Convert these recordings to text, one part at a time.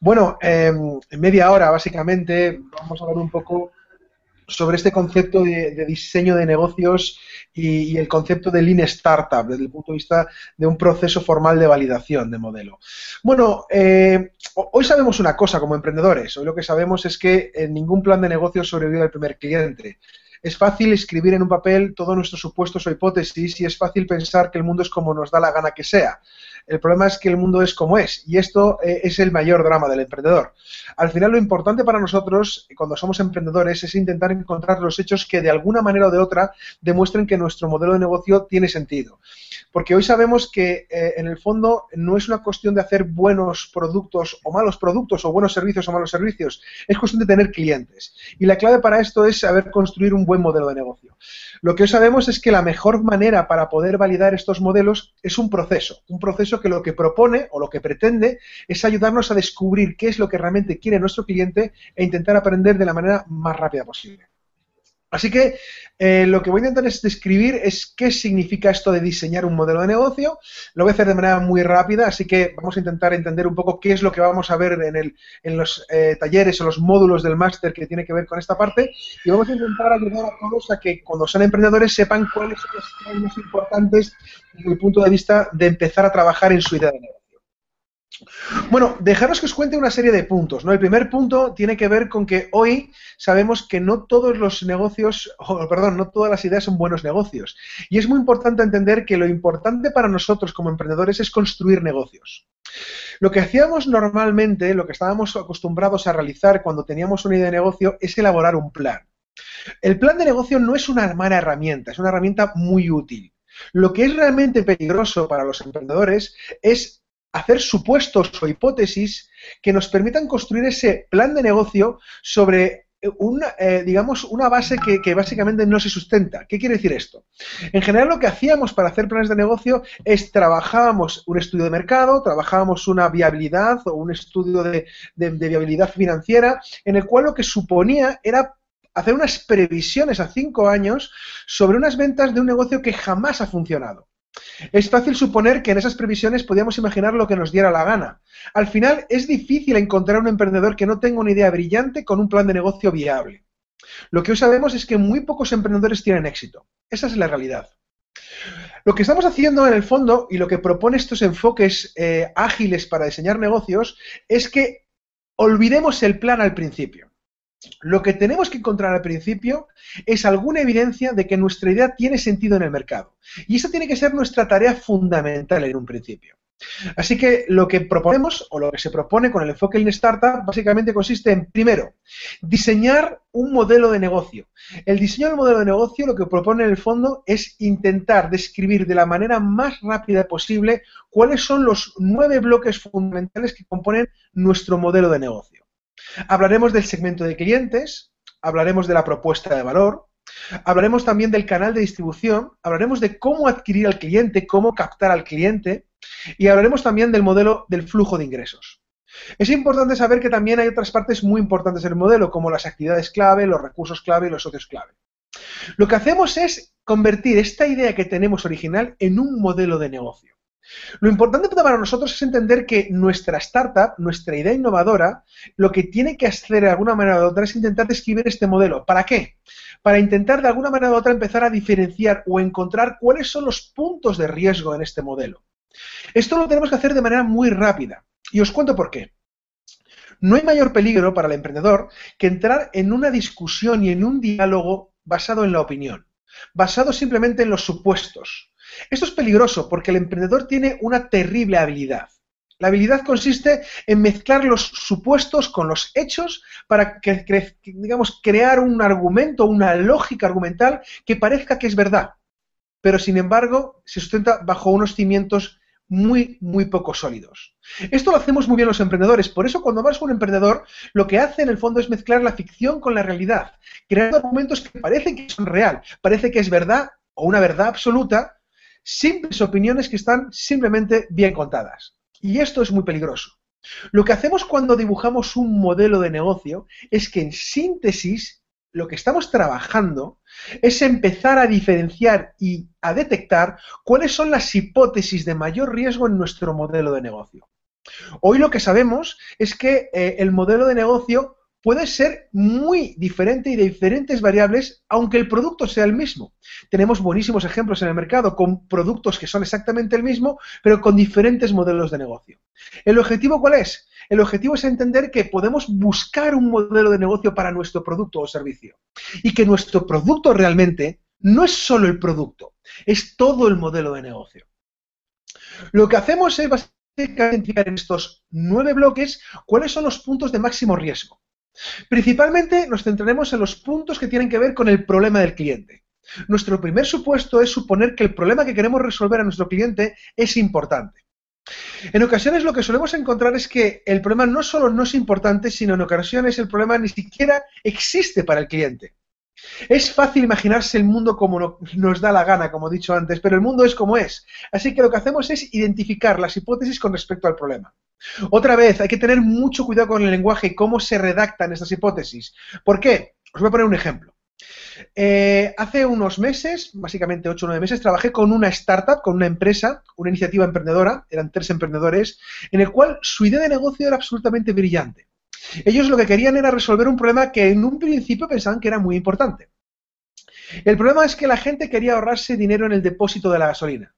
Bueno, em, en media hora, básicamente, vamos a hablar un poco sobre este concepto de, diseño de negocios y, el concepto de Lean Startup desde el punto de vista de un proceso formal de validación de modelo. Bueno, eh, hoy sabemos una cosa como emprendedores. Hoy lo que sabemos es que en ningún plan de negocio sobrevive al primer cliente. Es fácil escribir en un papel todos nuestros supuestos o hipótesis y es fácil pensar que el mundo es como nos da la gana que sea. El problema es que el mundo es como es y esto eh, es el mayor drama del emprendedor. Al final lo importante para nosotros cuando somos emprendedores es intentar encontrar los hechos que de alguna manera o de otra demuestren que nuestro modelo de negocio tiene sentido. Porque hoy sabemos que eh, en el fondo no es una cuestión de hacer buenos productos o malos productos o buenos servicios o malos servicios, es cuestión de tener clientes. Y la clave para esto es saber construir un buen modelo de negocio. Lo que hoy sabemos es que la mejor manera para poder validar estos modelos es un proceso, un proceso que lo que propone o lo que pretende es ayudarnos a descubrir qué es lo que realmente quiere nuestro cliente e intentar aprender de la manera más rápida posible. Así que eh, lo que voy a intentar es describir es qué significa esto de diseñar un modelo de negocio. Lo voy a hacer de manera muy rápida, así que vamos a intentar entender un poco qué es lo que vamos a ver en, el, en los eh, talleres o los módulos del máster que tiene que ver con esta parte. Y vamos a intentar ayudar a todos a que cuando sean emprendedores sepan cuáles son los temas más importantes desde el punto de vista de empezar a trabajar en su idea de negocio. Bueno, dejaros que os cuente una serie de puntos. ¿no? El primer punto tiene que ver con que hoy sabemos que no todos los negocios, perdón, no todas las ideas son buenos negocios. Y es muy importante entender que lo importante para nosotros como emprendedores es construir negocios. Lo que hacíamos normalmente, lo que estábamos acostumbrados a realizar cuando teníamos una idea de negocio, es elaborar un plan. El plan de negocio no es una mala herramienta, es una herramienta muy útil. Lo que es realmente peligroso para los emprendedores es hacer supuestos o hipótesis que nos permitan construir ese plan de negocio sobre una, eh, digamos, una base que, básicamente no se sustenta. ¿Qué quiere decir esto? En general lo que hacíamos para hacer planes de negocio es trabajábamos un estudio de mercado, trabajábamos una viabilidad o un estudio de, de viabilidad financiera, en el cual lo que suponía era hacer unas previsiones a cinco años sobre unas ventas de un negocio que jamás ha funcionado. Es fácil suponer que en esas previsiones podíamos imaginar lo que nos diera la gana. Al final es difícil encontrar un emprendedor que no tenga una idea brillante con un plan de negocio viable. Lo que hoy sabemos es que muy pocos emprendedores tienen éxito. Esa es la realidad. Lo que estamos haciendo en el fondo y lo que propone estos enfoques eh, ágiles para diseñar negocios es que olvidemos el plan al principio. Lo que tenemos que encontrar al principio es alguna evidencia de que nuestra idea tiene sentido en el mercado. Y esa tiene que ser nuestra tarea fundamental en un principio. Así que lo que proponemos o lo que se propone con el enfoque en Startup básicamente consiste en, primero, diseñar un modelo de negocio. El diseño del modelo de negocio lo que propone en el fondo es intentar describir de la manera más rápida posible cuáles son los nueve bloques fundamentales que componen nuestro modelo de negocio. Hablaremos del segmento de clientes, hablaremos de la propuesta de valor, hablaremos también del canal de distribución, hablaremos de cómo adquirir al cliente, cómo captar al cliente y hablaremos también del modelo del flujo de ingresos. Es importante saber que también hay otras partes muy importantes del modelo, como las actividades clave, los recursos clave y los socios clave. Lo que hacemos es convertir esta idea que tenemos original en un modelo de negocio. Lo importante para nosotros es entender que nuestra startup, nuestra idea innovadora, lo que tiene que hacer de alguna manera u otra es intentar describir este modelo. ¿Para qué? Para intentar de alguna manera u otra empezar a diferenciar o encontrar cuáles son los puntos de riesgo en este modelo. Esto lo tenemos que hacer de manera muy rápida. Y os cuento por qué. No hay mayor peligro para el emprendedor que entrar en una discusión y en un diálogo basado en la opinión, basado simplemente en los supuestos, esto es peligroso porque el emprendedor tiene una terrible habilidad. La habilidad consiste en mezclar los supuestos con los hechos para que, digamos, crear un argumento, una lógica argumental que parezca que es verdad, pero sin embargo se sustenta bajo unos cimientos muy, muy poco sólidos. Esto lo hacemos muy bien los emprendedores, por eso cuando vas con un emprendedor, lo que hace en el fondo es mezclar la ficción con la realidad, creando argumentos que parecen que son real, parece que es verdad o una verdad absoluta, simples opiniones que están simplemente bien contadas. Y esto es muy peligroso. Lo que hacemos cuando dibujamos un modelo de negocio es que en síntesis lo que estamos trabajando es empezar a diferenciar y a detectar cuáles son las hipótesis de mayor riesgo en nuestro modelo de negocio. Hoy lo que sabemos es que eh, el modelo de negocio puede ser muy diferente y de diferentes variables, aunque el producto sea el mismo. Tenemos buenísimos ejemplos en el mercado con productos que son exactamente el mismo, pero con diferentes modelos de negocio. ¿El objetivo cuál es? El objetivo es entender que podemos buscar un modelo de negocio para nuestro producto o servicio y que nuestro producto realmente no es solo el producto, es todo el modelo de negocio. Lo que hacemos es identificar en estos nueve bloques cuáles son los puntos de máximo riesgo. Principalmente nos centraremos en los puntos que tienen que ver con el problema del cliente. Nuestro primer supuesto es suponer que el problema que queremos resolver a nuestro cliente es importante. En ocasiones lo que solemos encontrar es que el problema no solo no es importante, sino en ocasiones el problema ni siquiera existe para el cliente. Es fácil imaginarse el mundo como nos da la gana, como he dicho antes, pero el mundo es como es. Así que lo que hacemos es identificar las hipótesis con respecto al problema. Otra vez, hay que tener mucho cuidado con el lenguaje y cómo se redactan estas hipótesis. ¿Por qué? Os voy a poner un ejemplo. Eh, hace unos meses, básicamente 8 o 9 meses, trabajé con una startup, con una empresa, una iniciativa emprendedora, eran tres emprendedores, en el cual su idea de negocio era absolutamente brillante. Ellos lo que querían era resolver un problema que en un principio pensaban que era muy importante. El problema es que la gente quería ahorrarse dinero en el depósito de la gasolina.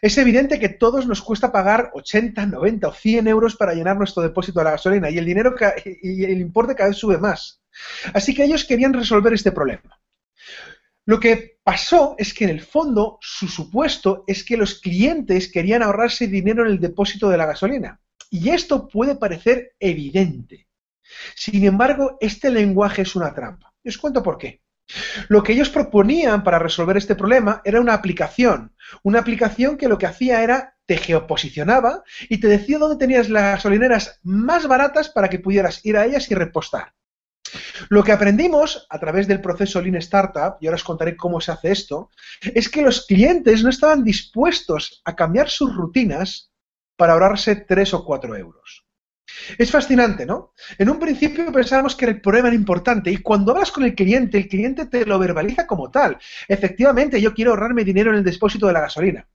Es evidente que todos nos cuesta pagar 80, 90 o 100 euros para llenar nuestro depósito de la gasolina y el dinero y el importe cada vez sube más. Así que ellos querían resolver este problema. Lo que pasó es que en el fondo su supuesto es que los clientes querían ahorrarse dinero en el depósito de la gasolina. Y esto puede parecer evidente. Sin embargo, este lenguaje es una trampa. os cuento por qué. Lo que ellos proponían para resolver este problema era una aplicación. Una aplicación que lo que hacía era te geoposicionaba y te decía dónde tenías las gasolineras más baratas para que pudieras ir a ellas y repostar. Lo que aprendimos a través del proceso Lean Startup, y ahora os contaré cómo se hace esto, es que los clientes no estaban dispuestos a cambiar sus rutinas para ahorrarse 3 o 4 euros. Es fascinante, ¿no? En un principio pensábamos que el problema era importante y cuando hablas con el cliente, el cliente te lo verbaliza como tal. Efectivamente, yo quiero ahorrarme dinero en el depósito de la gasolina.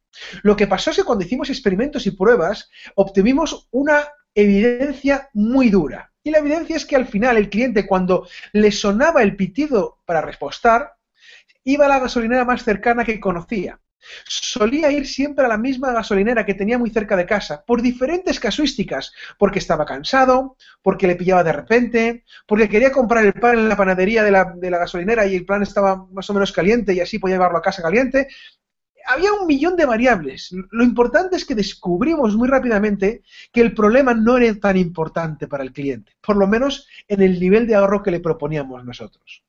Lo que pasó es que cuando hicimos experimentos y pruebas, obtuvimos una evidencia muy dura. Y la evidencia es que al final el cliente, cuando le sonaba el pitido para repostar, iba a la gasolinera más cercana que conocía. Solía ir siempre a la misma gasolinera que tenía muy cerca de casa, por diferentes casuísticas, porque estaba cansado, porque le pillaba de repente, porque quería comprar el pan en la panadería de la, gasolinera y el pan estaba más o menos caliente y así podía llevarlo a casa caliente. Había un millón de variables. Lo importante es que descubrimos muy rápidamente que el problema no era tan importante para el cliente, por lo menos en el nivel de ahorro que le proponíamos nosotros.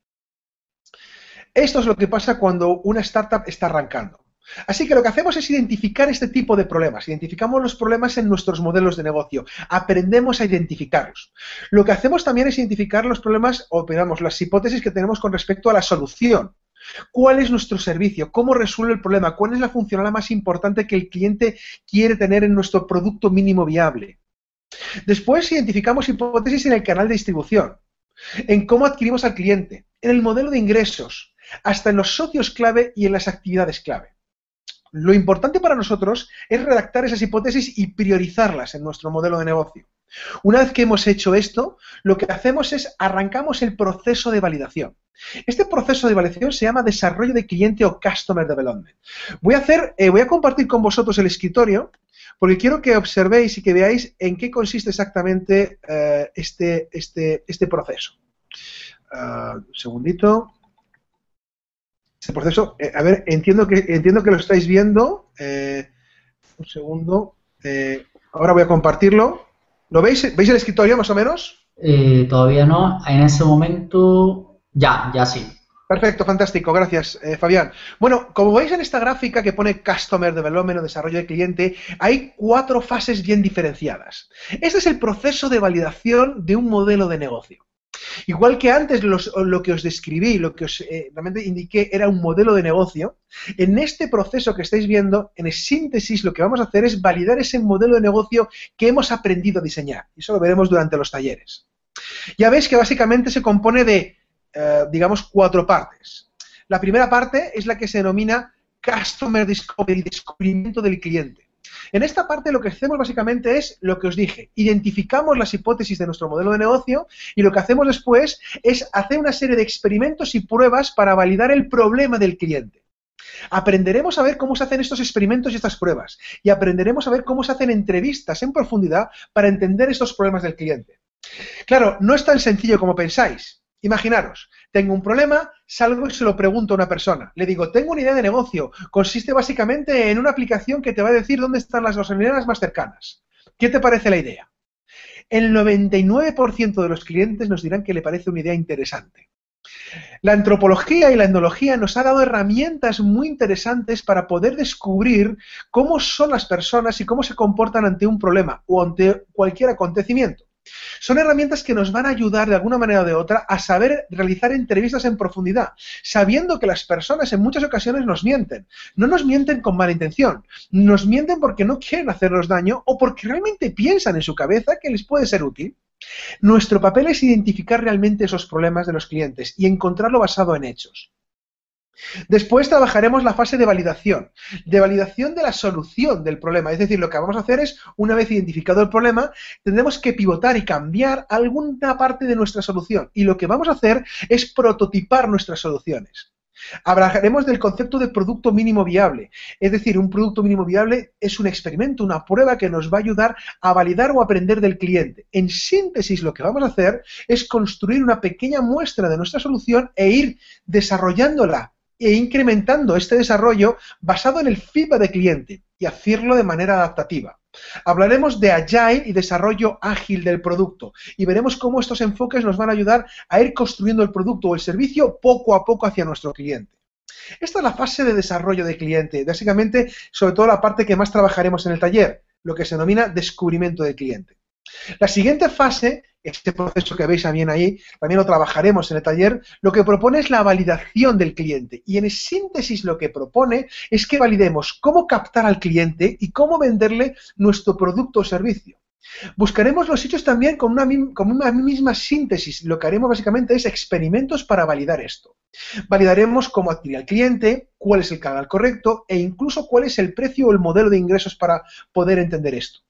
Esto es lo que pasa cuando una startup está arrancando. Así que lo que hacemos es identificar este tipo de problemas. Identificamos los problemas en nuestros modelos de negocio. Aprendemos a identificarlos. Lo que hacemos también es identificar los problemas o, digamos, las hipótesis que tenemos con respecto a la solución. ¿Cuál es nuestro servicio? ¿Cómo resuelve el problema? ¿Cuál es la funcionalidad más importante que el cliente quiere tener en nuestro producto mínimo viable? Después identificamos hipótesis en el canal de distribución, en cómo adquirimos al cliente, en el modelo de ingresos, hasta en los socios clave y en las actividades clave. Lo importante para nosotros es redactar esas hipótesis y priorizarlas en nuestro modelo de negocio. Una vez que hemos hecho esto, lo que hacemos es arrancamos el proceso de validación. Este proceso de validación se llama desarrollo de cliente o customer development. Voy a hacer, eh, voy a compartir con vosotros el escritorio porque quiero que observéis y que veáis en qué consiste exactamente eh, este, este, este, proceso. Ah, un segundito. Este proceso, eh, a ver, entiendo que, entiendo que lo estáis viendo. Eh, un segundo. Eh, ahora voy a compartirlo. ¿Lo veis? ¿Veis el escritorio más o menos? todavía no. En ese momento, ya, ya sí. Perfecto, fantástico, gracias, Fabián. Bueno, como veis en esta gráfica que pone Customer Development o desarrollo de cliente, hay cuatro fases bien diferenciadas. Este es el proceso de validación de un modelo de negocio. Igual que antes lo que os describí, lo que os eh, realmente indiqué era un modelo de negocio, en este proceso que estáis viendo, en síntesis, lo que vamos a hacer es validar ese modelo de negocio que hemos aprendido a diseñar. Y eso lo veremos durante los talleres. Ya veis que básicamente se compone de, eh, digamos, cuatro partes. La primera parte es la que se denomina Customer Discovery, descubrimiento del cliente. En esta parte lo que hacemos básicamente es lo que os dije, identificamos las hipótesis de nuestro modelo de negocio y lo que hacemos después es hacer una serie de experimentos y pruebas para validar el problema del cliente. Aprenderemos a ver cómo se hacen estos experimentos y estas pruebas y aprenderemos a ver cómo se hacen entrevistas en profundidad para entender estos problemas del cliente. Claro, no es tan sencillo como pensáis. Imaginaros, tengo un problema, salgo y se lo pregunto a una persona. Le digo, tengo una idea de negocio. Consiste básicamente en una aplicación que te va a decir dónde están las gasolineras más cercanas. ¿Qué te parece la idea? El 99% de los clientes nos dirán que le parece una idea interesante. La antropología y la etnología nos ha dado herramientas muy interesantes para poder descubrir cómo son las personas y cómo se comportan ante un problema o ante cualquier acontecimiento. Son herramientas que nos van a ayudar de alguna manera o de otra a saber realizar entrevistas en profundidad, sabiendo que las personas en muchas ocasiones nos mienten. No nos mienten con mala intención, nos mienten porque no quieren hacernos daño o porque realmente piensan en su cabeza que les puede ser útil. Nuestro papel es identificar realmente esos problemas de los clientes y encontrarlo basado en hechos. Después trabajaremos la fase de validación, de validación de la solución del problema. Es decir, lo que vamos a hacer es, una vez identificado el problema, tendremos que pivotar y cambiar alguna parte de nuestra solución. Y lo que vamos a hacer es prototipar nuestras soluciones. Hablaremos del concepto de producto mínimo viable. Es decir, un producto mínimo viable es un experimento, una prueba que nos va a ayudar a validar o aprender del cliente. En síntesis, lo que vamos a hacer es construir una pequeña muestra de nuestra solución e ir desarrollándola e incrementando este desarrollo basado en el feedback de cliente y hacerlo de manera adaptativa. Hablaremos de Agile y desarrollo ágil del producto y veremos cómo estos enfoques nos van a ayudar a ir construyendo el producto o el servicio poco a poco hacia nuestro cliente. Esta es la fase de desarrollo de cliente, básicamente, sobre todo la parte que más trabajaremos en el taller, lo que se denomina descubrimiento del cliente. La siguiente fase, este proceso que veis también ahí, también lo trabajaremos en el taller, lo que propone es la validación del cliente. Y en síntesis lo que propone es que validemos cómo captar al cliente y cómo venderle nuestro producto o servicio. Buscaremos los hechos también con una, misma síntesis. Lo que haremos básicamente es experimentos para validar esto. Validaremos cómo adquirir al cliente, cuál es el canal correcto e incluso cuál es el precio o el modelo de ingresos para poder entender esto.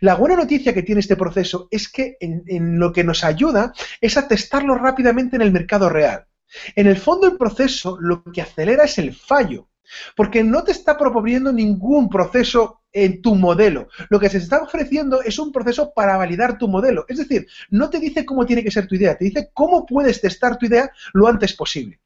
La buena noticia que tiene este proceso es que en, lo que nos ayuda es a testarlo rápidamente en el mercado real. En el fondo el proceso lo que acelera es el fallo, porque no te está proponiendo ningún proceso en tu modelo. Lo que se está ofreciendo es un proceso para validar tu modelo. Es decir, no te dice cómo tiene que ser tu idea, te dice cómo puedes testar tu idea lo antes posible.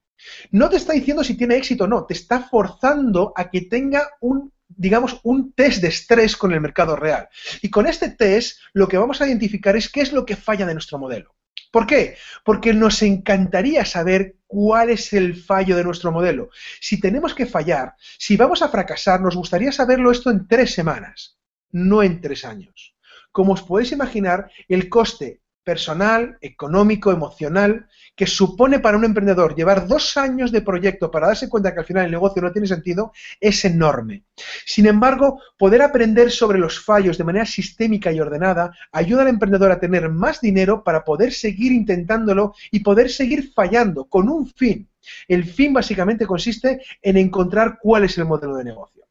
No te está diciendo si tiene éxito o no, te está forzando a que tenga un digamos, un test de estrés con el mercado real. Y con este test lo que vamos a identificar es qué es lo que falla de nuestro modelo. ¿Por qué? Porque nos encantaría saber cuál es el fallo de nuestro modelo. Si tenemos que fallar, si vamos a fracasar, nos gustaría saberlo esto en tres semanas, no en tres años. Como os podéis imaginar, el coste personal, económico, emocional, que supone para un emprendedor llevar dos años de proyecto para darse cuenta que al final el negocio no tiene sentido, es enorme. Sin embargo, poder aprender sobre los fallos de manera sistémica y ordenada ayuda al emprendedor a tener más dinero para poder seguir intentándolo y poder seguir fallando con un fin. El fin básicamente consiste en encontrar cuál es el modelo de negocio.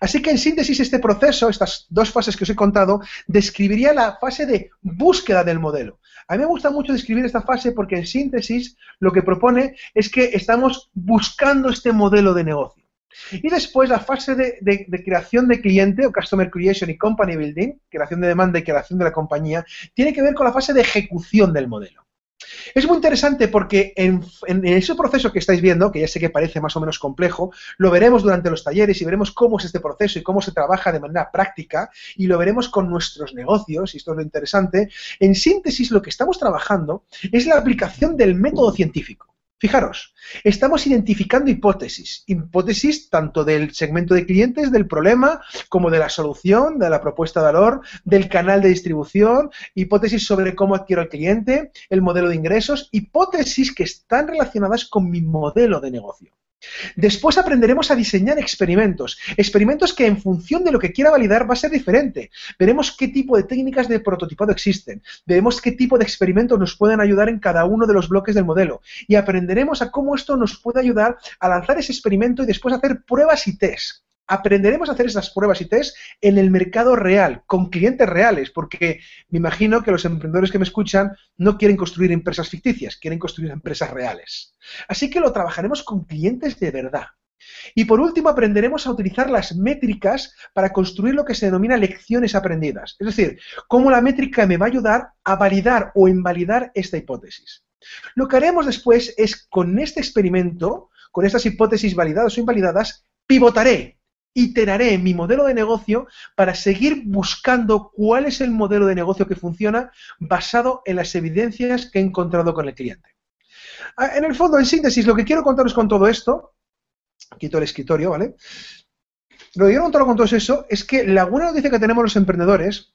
Así que en síntesis este proceso, estas dos fases que os he contado, describiría la fase de búsqueda del modelo. A mí me gusta mucho describir esta fase porque en síntesis lo que propone es que estamos buscando este modelo de negocio. Y después la fase de, creación de cliente o Customer Creation y Company Building, creación de demanda y creación de la compañía, tiene que ver con la fase de ejecución del modelo. Es muy interesante porque en, ese proceso que estáis viendo, que ya sé que parece más o menos complejo, lo veremos durante los talleres y veremos cómo es este proceso y cómo se trabaja de manera práctica y lo veremos con nuestros negocios, y esto es lo interesante. En síntesis, lo que estamos trabajando es la aplicación del método científico. Fijaros, estamos identificando hipótesis, hipótesis tanto del segmento de clientes, del problema, como de la solución, de la propuesta de valor, del canal de distribución, hipótesis sobre cómo adquiero al cliente, el modelo de ingresos, hipótesis que están relacionadas con mi modelo de negocio. Después aprenderemos a diseñar experimentos, experimentos que en función de lo que quiera validar va a ser diferente. Veremos qué tipo de técnicas de prototipado existen, veremos qué tipo de experimentos nos pueden ayudar en cada uno de los bloques del modelo y aprenderemos a cómo esto nos puede ayudar a lanzar ese experimento y después hacer pruebas y test. Aprenderemos a hacer esas pruebas y test en el mercado real, con clientes reales, porque me imagino que los emprendedores que me escuchan no quieren construir empresas ficticias, quieren construir empresas reales. Así que lo trabajaremos con clientes de verdad. Y por último, aprenderemos a utilizar las métricas para construir lo que se denomina lecciones aprendidas. Es decir, cómo la métrica me va a ayudar a validar o invalidar esta hipótesis. Lo que haremos después es, con este experimento, con estas hipótesis validadas o invalidadas, pivotaré, iteraré mi modelo de negocio para seguir buscando cuál es el modelo de negocio que funciona basado en las evidencias que he encontrado con el cliente. Ah, en el fondo, en síntesis, lo que quiero contaros con todo esto quito el escritorio, ¿vale? Lo que quiero contar con todo eso es que la buena noticia que tenemos los emprendedores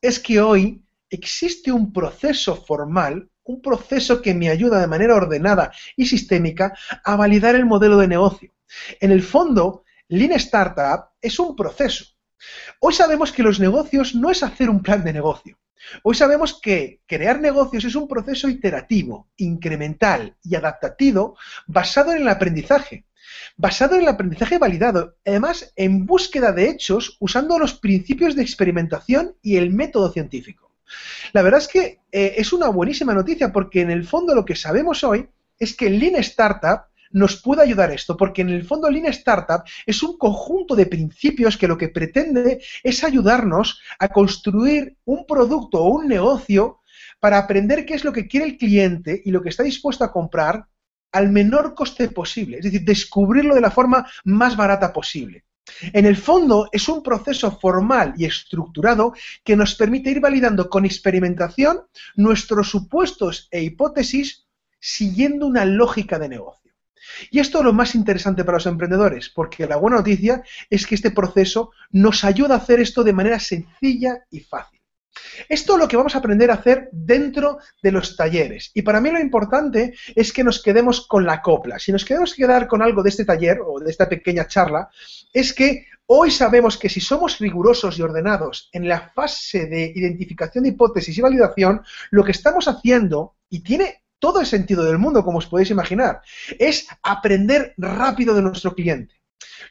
es que hoy existe un proceso formal, un proceso que me ayuda de manera ordenada y sistémica a validar el modelo de negocio. En el fondo, Lean Startup es un proceso. Hoy sabemos que los negocios no es hacer un plan de negocio. Hoy sabemos que crear negocios es un proceso iterativo, incremental y adaptativo basado en el aprendizaje basado en el aprendizaje validado, además en búsqueda de hechos usando los principios de experimentación y el método científico. La verdad es que eh, es una buenísima noticia porque en el fondo lo que sabemos hoy es que Lean Startup nos puede ayudar esto, porque en el fondo Lean Startup es un conjunto de principios que lo que pretende es ayudarnos a construir un producto o un negocio para aprender qué es lo que quiere el cliente y lo que está dispuesto a comprar al menor coste posible, es decir, descubrirlo de la forma más barata posible. En el fondo es un proceso formal y estructurado que nos permite ir validando con experimentación nuestros supuestos e hipótesis siguiendo una lógica de negocio. Y esto es lo más interesante para los emprendedores, porque la buena noticia es que este proceso nos ayuda a hacer esto de manera sencilla y fácil. Esto es lo que vamos a aprender a hacer dentro de los talleres. Y para mí lo importante es que nos quedemos con la copla. Si nos queremos quedar con algo de este taller o de esta pequeña charla, es que hoy sabemos que si somos rigurosos y ordenados en la fase de identificación de hipótesis y validación, lo que estamos haciendo, y tiene todo el sentido del mundo, como os podéis imaginar, es aprender rápido de nuestro cliente.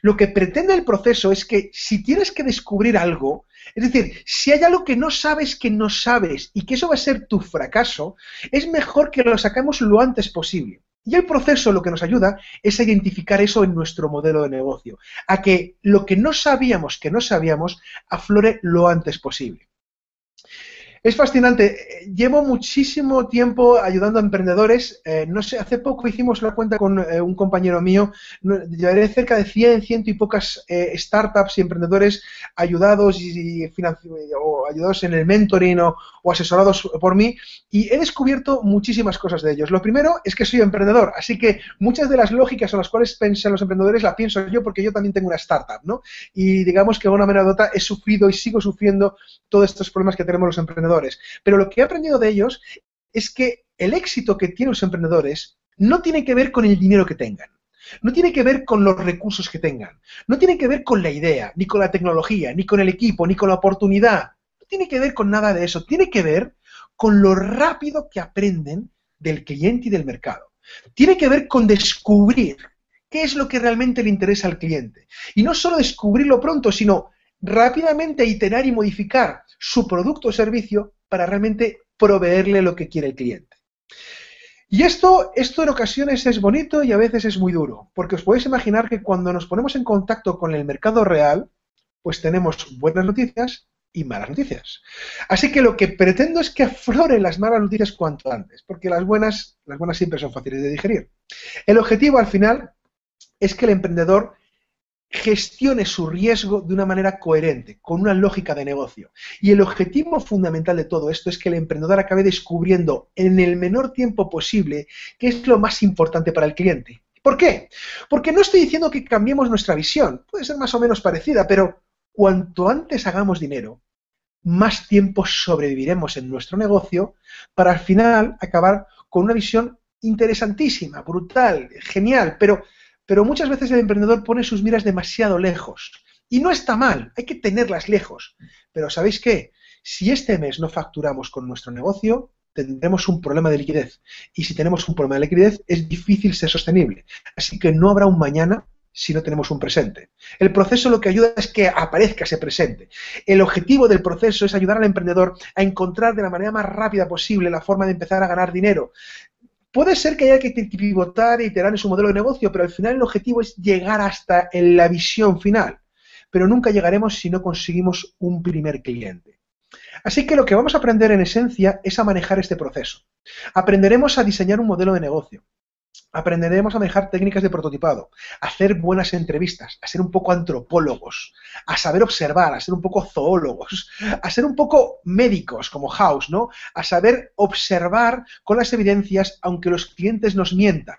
Lo que pretende el proceso es que si tienes que descubrir algo, es decir, si hay algo que no sabes que no sabes y que eso va a ser tu fracaso, es mejor que lo saquemos lo antes posible. Y el proceso lo que nos ayuda es a identificar eso en nuestro modelo de negocio, a que lo que no sabíamos que no sabíamos aflore lo antes posible. Es fascinante. Llevo muchísimo tiempo ayudando a emprendedores. Eh, no sé, hace poco hicimos la cuenta con eh, un compañero mío. Llevaré cerca de 100, ciento y pocas eh, startups y emprendedores ayudados y, o ayudados en el mentoring o, asesorados por mí. Y he descubierto muchísimas cosas de ellos. Lo primero es que soy emprendedor, así que muchas de las lógicas en las cuales piensan los emprendedores las pienso yo porque yo también tengo una startup, ¿no? Y digamos que de una manera u otra he sufrido y sigo sufriendo todos estos problemas que tenemos los emprendedores pero lo que he aprendido de ellos es que el éxito que tienen los emprendedores no tiene que ver con el dinero que tengan. No tiene que ver con los recursos que tengan. No tiene que ver con la idea, ni con la tecnología, ni con el equipo, ni con la oportunidad. No tiene que ver con nada de eso. Tiene que ver con lo rápido que aprenden del cliente y del mercado. Tiene que ver con descubrir qué es lo que realmente le interesa al cliente. Y no solo descubrirlo pronto, sino rápidamente iterar y modificar su producto o servicio para realmente proveerle lo que quiere el cliente. Y esto, esto en ocasiones es bonito y a veces es muy duro, porque os podéis imaginar que cuando nos ponemos en contacto con el mercado real, pues tenemos buenas noticias y malas noticias. Así que lo que pretendo es que afloren las malas noticias cuanto antes, porque las buenas, las buenas siempre son fáciles de digerir. El objetivo al final es que el emprendedor gestione su riesgo de una manera coherente, con una lógica de negocio. Y el objetivo fundamental de todo esto es que el emprendedor acabe descubriendo en el menor tiempo posible qué es lo más importante para el cliente. ¿Por qué? Porque no estoy diciendo que cambiemos nuestra visión, puede ser más o menos parecida, pero cuanto antes hagamos dinero, más tiempo sobreviviremos en nuestro negocio para al final acabar con una visión interesantísima, brutal, genial, pero pero muchas veces el emprendedor pone sus miras demasiado lejos. Y no está mal, hay que tenerlas lejos. Pero ¿sabéis qué? Si este mes no facturamos con nuestro negocio, tendremos un problema de liquidez. Y si tenemos un problema de liquidez, es difícil ser sostenible. Así que no habrá un mañana si no tenemos un presente. El proceso lo que ayuda es que aparezca ese presente. El objetivo del proceso es ayudar al emprendedor a encontrar de la manera más rápida posible la forma de empezar a ganar dinero. Puede ser que haya que pivotar y iterar en su modelo de negocio, pero al final el objetivo es llegar hasta la visión final. Pero nunca llegaremos si no conseguimos un primer cliente. Así que lo que vamos a aprender en esencia es a manejar este proceso. Aprenderemos a diseñar un modelo de negocio aprenderemos a manejar técnicas de prototipado, a hacer buenas entrevistas, a ser un poco antropólogos, a saber observar, a ser un poco zoólogos, a ser un poco médicos como House, ¿no? A saber observar con las evidencias aunque los clientes nos mientan.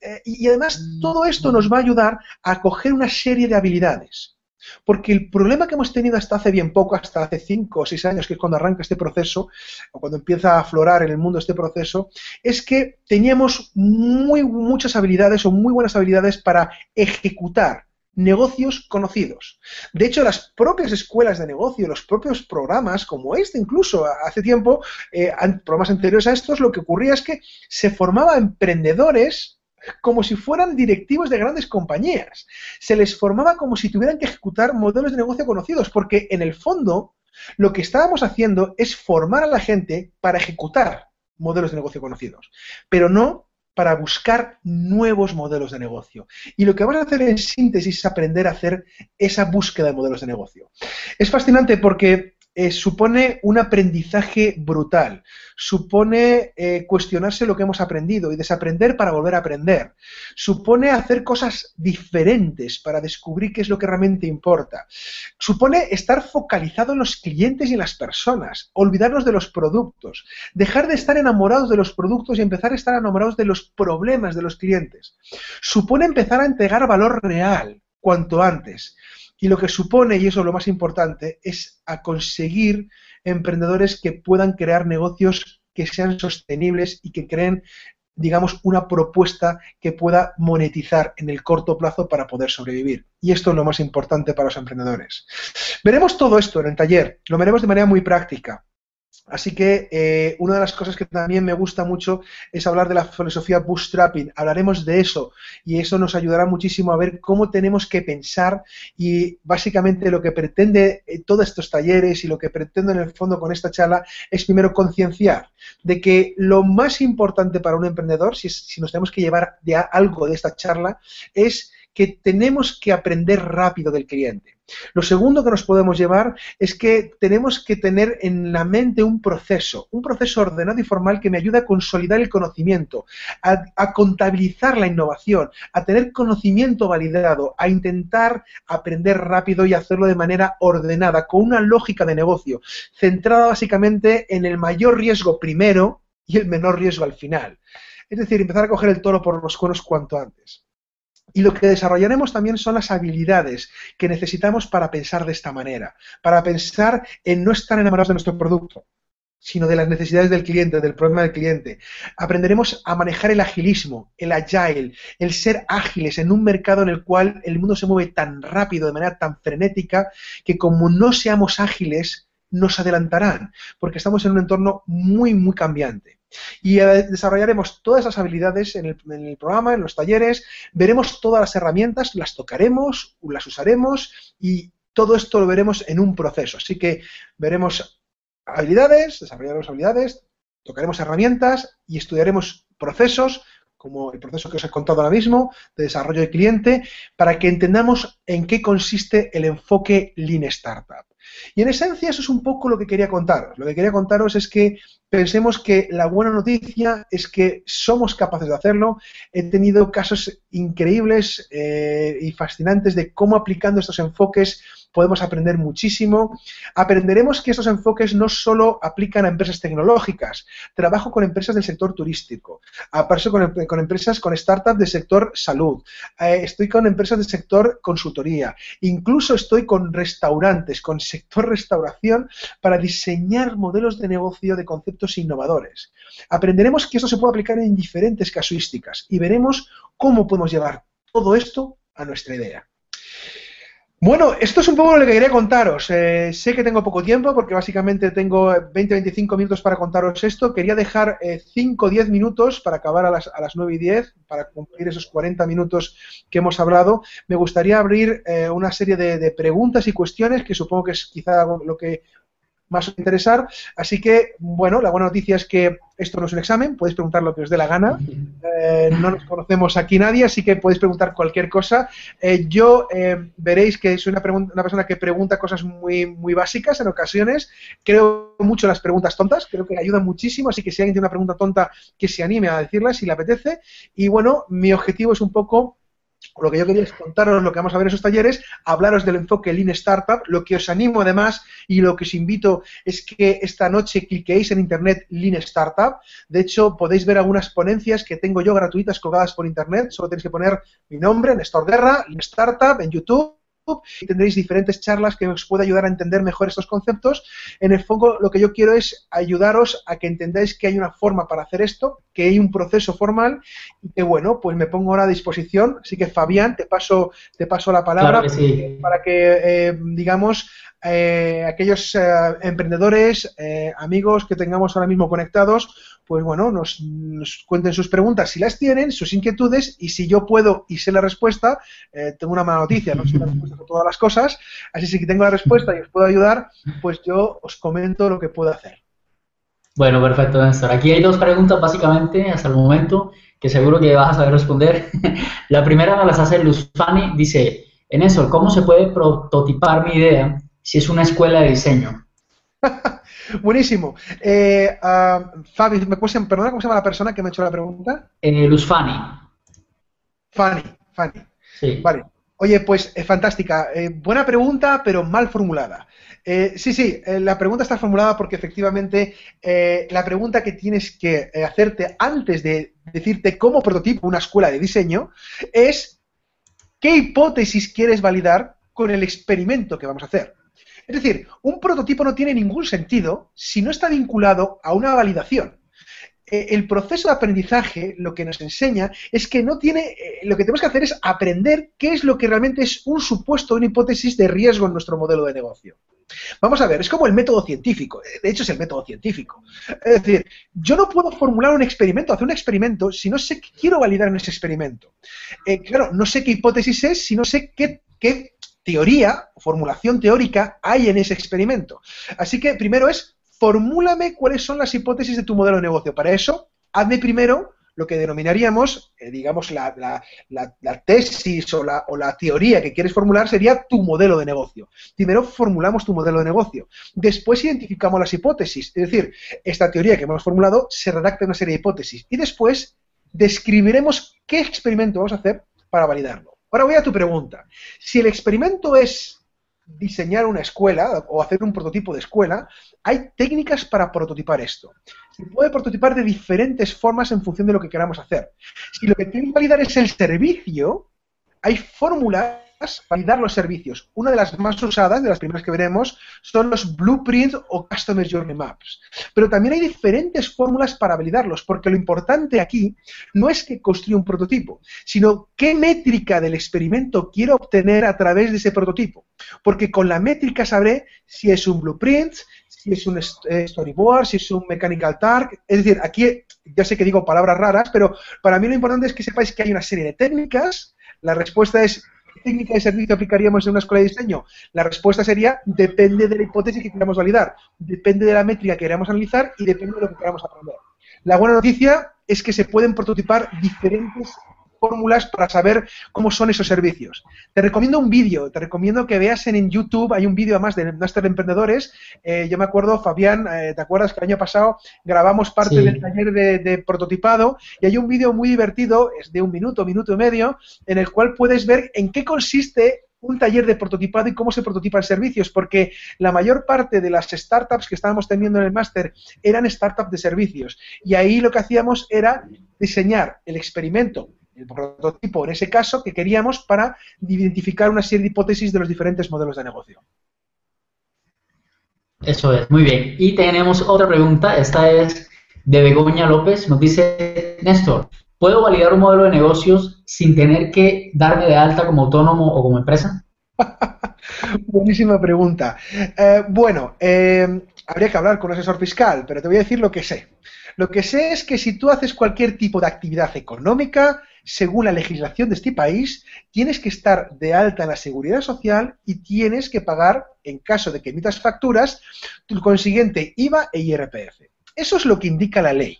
Eh, y además todo esto nos va a ayudar a coger una serie de habilidades. Porque el problema que hemos tenido hasta hace bien poco, hasta hace 5 o 6 años, que es cuando arranca este proceso, o cuando empieza a aflorar en el mundo este proceso, es que teníamos muy, muchas habilidades o muy buenas habilidades para ejecutar negocios conocidos. De hecho, las propias escuelas de negocio, los propios programas, como este incluso hace tiempo, eh, programas anteriores a estos, lo que ocurría es que se formaban emprendedores como si fueran directivos de grandes compañías. Se les formaba como si tuvieran que ejecutar modelos de negocio conocidos, porque en el fondo lo que estábamos haciendo es formar a la gente para ejecutar modelos de negocio conocidos, pero no para buscar nuevos modelos de negocio. Y lo que vamos a hacer en síntesis es aprender a hacer esa búsqueda de modelos de negocio. Es fascinante porque eh, supone un aprendizaje brutal, supone eh, cuestionarse lo que hemos aprendido y desaprender para volver a aprender, supone hacer cosas diferentes para descubrir qué es lo que realmente importa, supone estar focalizado en los clientes y en las personas, olvidarnos de los productos, dejar de estar enamorados de los productos y empezar a estar enamorados de los problemas de los clientes, supone empezar a entregar valor real cuanto antes y lo que supone, y eso es lo más importante, es a conseguir emprendedores que puedan crear negocios que sean sostenibles y que creen, digamos, una propuesta que pueda monetizar en el corto plazo para poder sobrevivir. Y esto es lo más importante para los emprendedores. Veremos todo esto en el taller, lo veremos de manera muy práctica. Así que eh, una de las cosas que también me gusta mucho es hablar de la filosofía bootstrapping. Hablaremos de eso y eso nos ayudará muchísimo a ver cómo tenemos que pensar y básicamente lo que pretende eh, todos estos talleres y lo que pretendo en el fondo con esta charla es primero concienciar de que lo más importante para un emprendedor, si, si nos tenemos que llevar de algo de esta charla, es que tenemos que aprender rápido del cliente. Lo segundo que nos podemos llevar es que tenemos que tener en la mente un proceso, un proceso ordenado y formal que me ayude a consolidar el conocimiento, a, contabilizar la innovación, a tener conocimiento validado, a intentar aprender rápido y hacerlo de manera ordenada, con una lógica de negocio, centrada básicamente en el mayor riesgo primero y el menor riesgo al final. Es decir, empezar a coger el toro por los cuernos cuanto antes. Y lo que desarrollaremos también son las habilidades que necesitamos para pensar de esta manera, para pensar en no estar enamorados de nuestro producto, sino de las necesidades del cliente, del problema del cliente. Aprenderemos a manejar el agilismo, el agile, el ser ágiles en un mercado en el cual el mundo se mueve tan rápido, de manera tan frenética, que como no seamos ágiles, nos adelantarán, porque estamos en un entorno muy, muy cambiante. Y eh, desarrollaremos todas esas habilidades en el, programa, en los talleres, veremos todas las herramientas, las tocaremos, las usaremos y todo esto lo veremos en un proceso. Así que veremos habilidades, desarrollaremos habilidades, tocaremos herramientas y estudiaremos procesos como el proceso que os he contado ahora mismo, de desarrollo de cliente, para que entendamos en qué consiste el enfoque Lean Startup. Y en esencia eso es un poco lo que quería contaros. Lo que quería contaros es que pensemos que la buena noticia es que somos capaces de hacerlo. He tenido casos increíbles eh, y fascinantes de cómo aplicando estos enfoques podemos aprender muchísimo. Aprenderemos que estos enfoques no solo aplican a empresas tecnológicas, trabajo con empresas del sector turístico, aparejo con, con empresas, con startups del sector salud, eh, estoy con empresas del sector consultoría, incluso estoy con restaurantes, con sector restauración, para diseñar modelos de negocio de conceptos innovadores. Aprenderemos que esto se puede aplicar en diferentes casuísticas y veremos cómo podemos llevar todo esto a nuestra idea. Bueno, esto es un poco lo que quería contaros. Eh, sé que tengo poco tiempo porque básicamente tengo 20-25 minutos para contaros esto. Quería dejar 5 o 10 minutos para acabar a las, a las 9 y 10, para cumplir esos 40 minutos que hemos hablado. Me gustaría abrir eh, una serie de, de, preguntas y cuestiones que supongo que es quizá lo que más interesar. Así que, bueno, la buena noticia es que esto no es un examen, podéis preguntar lo que os dé la gana. Eh, no nos conocemos aquí nadie, así que podéis preguntar cualquier cosa. Eh, yo eh, veréis que soy una, una, persona que pregunta cosas muy, muy básicas en ocasiones. Creo mucho en las preguntas tontas, creo que ayudan muchísimo, así que si alguien tiene una pregunta tonta, que se anime a decirla si le apetece. Y bueno, mi objetivo es un poco lo que yo quería es contaros lo que vamos a ver en esos talleres, hablaros del enfoque Lean Startup, lo que os animo además y lo que os invito es que esta noche cliquéis en internet Lean Startup. De hecho, podéis ver algunas ponencias que tengo yo gratuitas colgadas por internet. Solo tenéis que poner mi nombre, Néstor Guerra, Lean Startup, en YouTube y tendréis diferentes charlas que os pueden ayudar a entender mejor estos conceptos. En el fondo, lo que yo quiero es ayudaros a que entendáis que hay una forma para hacer esto, que hay un proceso formal y que, bueno, pues me pongo ahora a disposición. Así que, Fabián, te paso, te paso la palabra para que, eh, digamos, eh, aquellos eh, emprendedores, eh, amigos que tengamos ahora mismo conectados, pues bueno, nos, cuenten sus preguntas si las tienen, sus inquietudes y si yo puedo y sé la respuesta, tengo una mala noticia, no sé la respuesta todas las cosas, así que si tengo la respuesta y os puedo ayudar, pues yo os comento lo que puedo hacer. Bueno, perfecto, Néstor. Aquí hay dos preguntas básicamente hasta el momento que seguro que vas a saber responder. la primera me las hace Luz Fanny, dice, en eso, ¿cómo se puede prototipar mi idea si es una escuela de diseño. Buenísimo. Eh, uh, Fabi, ¿me puedes, perdona, ¿cómo se llama la persona que me ha hecho la pregunta? Eh, Luz Fanny. Fanny, Fanny. Sí. Vale. Oye, pues eh, fantástica. Eh, buena pregunta, pero mal formulada. Eh, sí, sí, eh, la pregunta está formulada porque efectivamente la pregunta que tienes que hacerte antes de decirte cómo prototipo una escuela de diseño es ¿qué hipótesis quieres validar con el experimento que vamos a hacer? Es decir, un prototipo no tiene ningún sentido si no está vinculado a una validación. Eh, el proceso de aprendizaje lo que nos enseña es que no tiene, eh, lo que tenemos que hacer es aprender qué es lo que realmente es un supuesto, una hipótesis de riesgo en nuestro modelo de negocio. Vamos a ver, es como el método científico, de hecho es el método científico. Es decir, yo no puedo formular un experimento, hacer un experimento, si no sé qué quiero validar en ese experimento. Eh, claro, no sé qué hipótesis es, si no sé qué, qué teoría, formulación teórica hay en ese experimento. Así que primero es, formúlame cuáles son las hipótesis de tu modelo de negocio. Para eso, hazme primero lo que denominaríamos, eh, digamos, la, tesis o la, o la teoría que quieres formular sería tu modelo de negocio. Primero formulamos tu modelo de negocio. Después identificamos las hipótesis. Es decir, esta teoría que hemos formulado se redacta una serie de hipótesis. Y después describiremos qué experimento vamos a hacer para validarlo. Ahora voy a tu pregunta. Si el experimento es diseñar una escuela o hacer un prototipo de escuela, hay técnicas para prototipar esto. Se puede prototipar de diferentes formas en función de lo que queramos hacer. Si lo que queremos validar es el servicio, hay fórmulas validar los servicios. Una de las más usadas, de las primeras que veremos, son los blueprints o Customer Journey Maps. Pero también hay diferentes fórmulas para validarlos, porque lo importante aquí no es que construya un prototipo, sino qué métrica del experimento quiero obtener a través de ese prototipo. Porque con la métrica sabré si es un blueprint, si es un eh, storyboard, si es un mechanical target. Es decir, aquí ya sé que digo palabras raras, pero para mí lo importante es que sepáis que hay una serie de técnicas. La respuesta es ¿Qué técnica de servicio aplicaríamos en una escuela de diseño? La respuesta sería depende de la hipótesis que queramos validar, depende de la métrica que queramos analizar y depende de lo que queramos aprender. La buena noticia es que se pueden prototipar diferentes fórmulas para saber cómo son esos servicios. Te recomiendo un vídeo, te recomiendo que veas en, YouTube, hay un vídeo además de Master de Emprendedores, eh, yo me acuerdo, Fabián, eh, ¿te acuerdas que el año pasado grabamos parte del taller de, prototipado y hay un vídeo muy divertido, es de un minuto, minuto y medio, en el cual puedes ver en qué consiste un taller de prototipado y cómo se prototipan servicios, porque la mayor parte de las startups que estábamos teniendo en el máster eran startups de servicios. Y ahí lo que hacíamos era diseñar el experimento el prototipo en ese caso que queríamos para identificar una serie de hipótesis de los diferentes modelos de negocio. Eso es, muy bien. Y tenemos otra pregunta, esta es de Begoña López, nos dice, Néstor, ¿puedo validar un modelo de negocios sin tener que darme de alta como autónomo o como empresa? Buenísima pregunta. Eh, bueno, eh, habría que hablar con un asesor fiscal, pero te voy a decir lo que sé. Lo que sé es que si tú haces cualquier tipo de actividad económica, según la legislación de este país, tienes que estar de alta en la seguridad social y tienes que pagar, en caso de que emitas facturas, tu consiguiente IVA e IRPF. Eso es lo que indica la ley.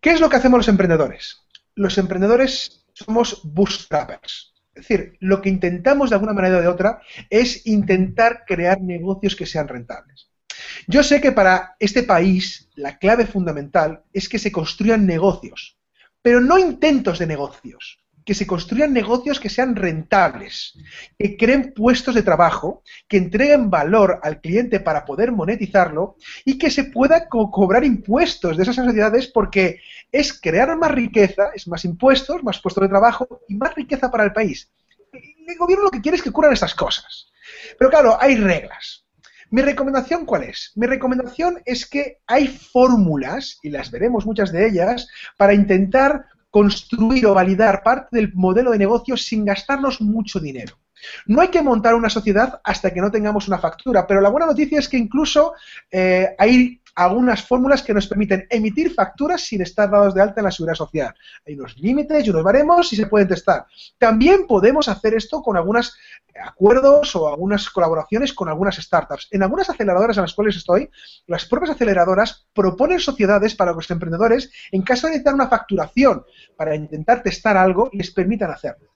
¿Qué es lo que hacemos los emprendedores? Los emprendedores somos bootstrappers. Es decir, lo que intentamos de alguna manera o de otra es intentar crear negocios que sean rentables. Yo sé que para este país la clave fundamental es que se construyan negocios, pero no intentos de negocios, que se construyan negocios que sean rentables, que creen puestos de trabajo, que entreguen valor al cliente para poder monetizarlo y que se pueda cobrar impuestos de esas sociedades porque es crear más riqueza, es más impuestos, más puestos de trabajo y más riqueza para el país. El gobierno lo que quiere es que ocurran estas cosas. Pero claro, hay reglas. Mi recomendación cuál es? Mi recomendación es que hay fórmulas, y las veremos muchas de ellas, para intentar construir o validar parte del modelo de negocio sin gastarnos mucho dinero. No hay que montar una sociedad hasta que no tengamos una factura, pero la buena noticia es que incluso eh, hay algunas fórmulas que nos permiten emitir facturas sin estar dados de alta en la seguridad social. Hay unos límites y unos baremos y se pueden testar. También podemos hacer esto con algunos acuerdos o algunas colaboraciones con algunas startups. En algunas aceleradoras en las cuales estoy, las propias aceleradoras proponen sociedades para los emprendedores en caso de necesitar una facturación para intentar testar algo les permitan hacerlo.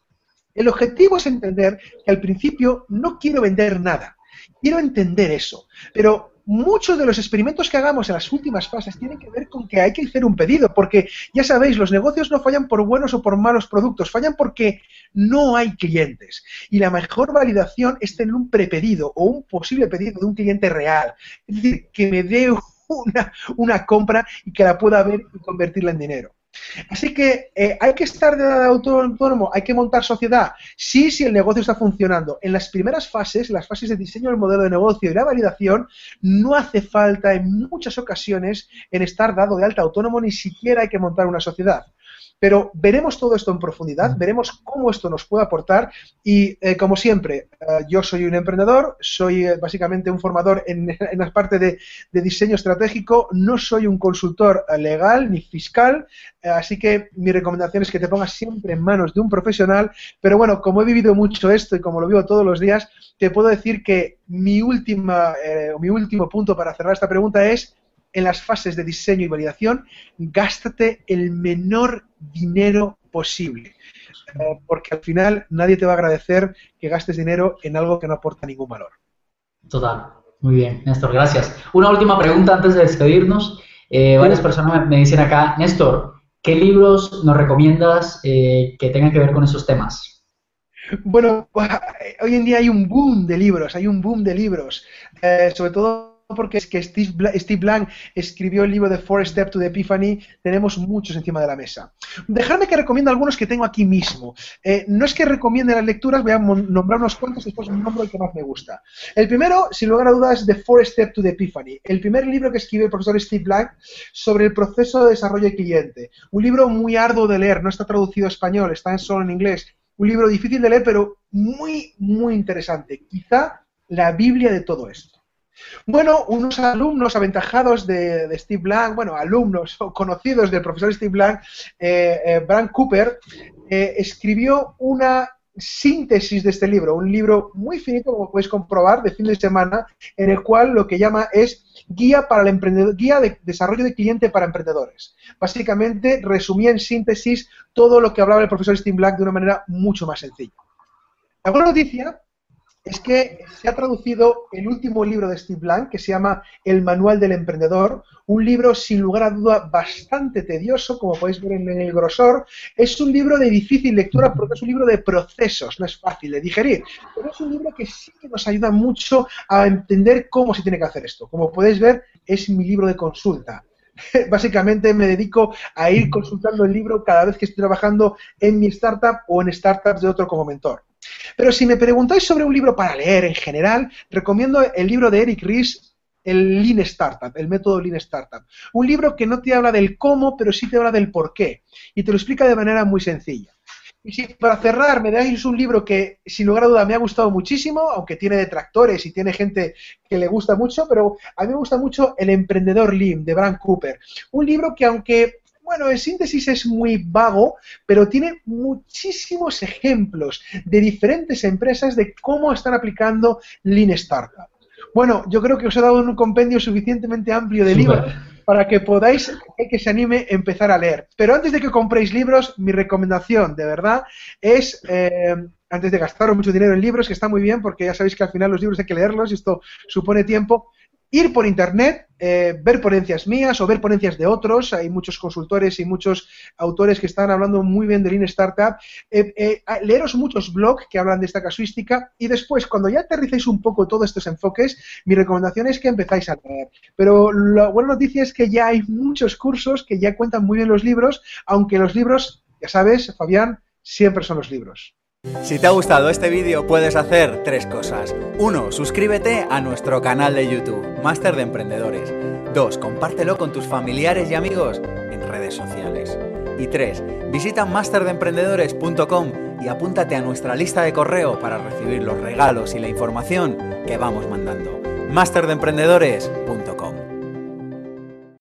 El objetivo es entender que al principio no quiero vender nada, quiero entender eso, pero muchos de los experimentos que hagamos en las últimas fases tienen que ver con que hay que hacer un pedido, porque ya sabéis, los negocios no fallan por buenos o por malos productos, fallan porque no hay clientes. Y la mejor validación es tener un prepedido o un posible pedido de un cliente real. Es decir, que me dé una, una compra y que la pueda ver y convertirla en dinero. Así que eh, hay que estar de autónomo, hay que montar sociedad. Sí, si el negocio está funcionando. En las primeras fases, las fases de diseño del modelo de negocio y la validación, no hace falta en muchas ocasiones en estar dado de alta autónomo, ni siquiera hay que montar una sociedad. Pero veremos todo esto en profundidad, veremos cómo esto nos puede aportar. Y, eh, como siempre, eh, yo soy un emprendedor, soy eh, básicamente un formador en, en la parte de, de, diseño estratégico, no soy un consultor legal ni fiscal, así que mi recomendación es que te pongas siempre en manos de un profesional, pero bueno, como he vivido mucho esto y como lo vivo todos los días, te puedo decir que mi, última, mi último punto para cerrar esta pregunta es en las fases de diseño y validación, gástate el menor dinero posible. Eh, porque al final nadie te va a agradecer que gastes dinero en algo que no aporta ningún valor. Total. Muy bien, Néstor, gracias. Una última pregunta antes de despedirnos. Eh, varias personas me, dicen acá, Néstor, ¿qué libros nos recomiendas eh, que tengan que ver con esos temas? Bueno, hoy en día hay un boom de libros, hay un boom de libros, sobre todo porque es que Steve, Blank escribió el libro de Four Steps to the Epiphany, tenemos muchos encima de la mesa. Dejadme que recomiendo algunos que tengo aquí mismo. Eh, no es que recomiende las lecturas, voy a nombrar unos cuantos y después nombro el que más me gusta. El primero, sin lugar a dudas, es The Four Steps to the Epiphany, el primer libro que escribió el profesor Steve Blank sobre el proceso de desarrollo de cliente. Un libro muy arduo de leer, no está traducido a español, está solo en inglés. Un libro difícil de leer, pero muy, muy interesante. Quizá la Biblia de todo esto. Bueno, unos alumnos aventajados de, Steve Blank, bueno, alumnos o conocidos del profesor Steve Blank, eh, eh Cooper, eh, escribió una síntesis de este libro, un libro muy finito, como podéis comprobar, de fin de semana, en el cual lo que llama es guía para el emprendedor, guía de desarrollo de cliente para emprendedores. Básicamente resumía en síntesis todo lo que hablaba el profesor Steve Blank de una manera mucho más sencilla. La buena noticia es que se ha traducido el último libro de Steve Blank, que se llama El Manual del Emprendedor, un libro sin lugar a duda bastante tedioso, como podéis ver en el grosor. Es un libro de difícil lectura porque es un libro de procesos, no es fácil de digerir, pero es un libro que sí que nos ayuda mucho a entender cómo se tiene que hacer esto. Como podéis ver, es mi libro de consulta. Básicamente me dedico a ir consultando el libro cada vez que estoy trabajando en mi startup o en startups de otro como mentor. Pero si me preguntáis sobre un libro para leer en general, recomiendo el libro de Eric Ries, el Lean Startup, el método Lean Startup. Un libro que no te habla del cómo, pero sí te habla del por qué. Y te lo explica de manera muy sencilla. Y si para cerrar me dais un libro que sin lugar a duda me ha gustado muchísimo, aunque tiene detractores y tiene gente que le gusta mucho, pero a mí me gusta mucho El emprendedor Lean de Bran Cooper. Un libro que aunque bueno, en síntesis es muy vago, pero tiene muchísimos ejemplos de diferentes empresas de cómo están aplicando Lean Startup. Bueno, yo creo que os he dado un compendio suficientemente amplio de libros para que podáis, que se anime, a empezar a leer. Pero antes de que compréis libros, mi recomendación, de verdad, es, eh, antes de gastaros mucho dinero en libros, que está muy bien, porque ya sabéis que al final los libros hay que leerlos y esto supone tiempo, ir por internet, eh, ver ponencias mías o ver ponencias de otros. Hay muchos consultores y muchos autores que están hablando muy bien de Lean Startup. Eh, eh, leeros muchos blogs que hablan de esta casuística y después, cuando ya aterricéis un poco todos estos enfoques, mi recomendación es que empezáis a leer. Pero la buena noticia es que ya hay muchos cursos que ya cuentan muy bien los libros, aunque los libros, ya sabes, Fabián, siempre son los libros. Si te ha gustado este vídeo puedes hacer tres cosas. Uno, suscríbete a nuestro canal de YouTube, Máster de Emprendedores. Dos, compártelo con tus familiares y amigos en redes sociales. Y tres, visita masterdeemprendedores.com y apúntate a nuestra lista de correo para recibir los regalos y la información que vamos mandando. masterdeemprendedores.com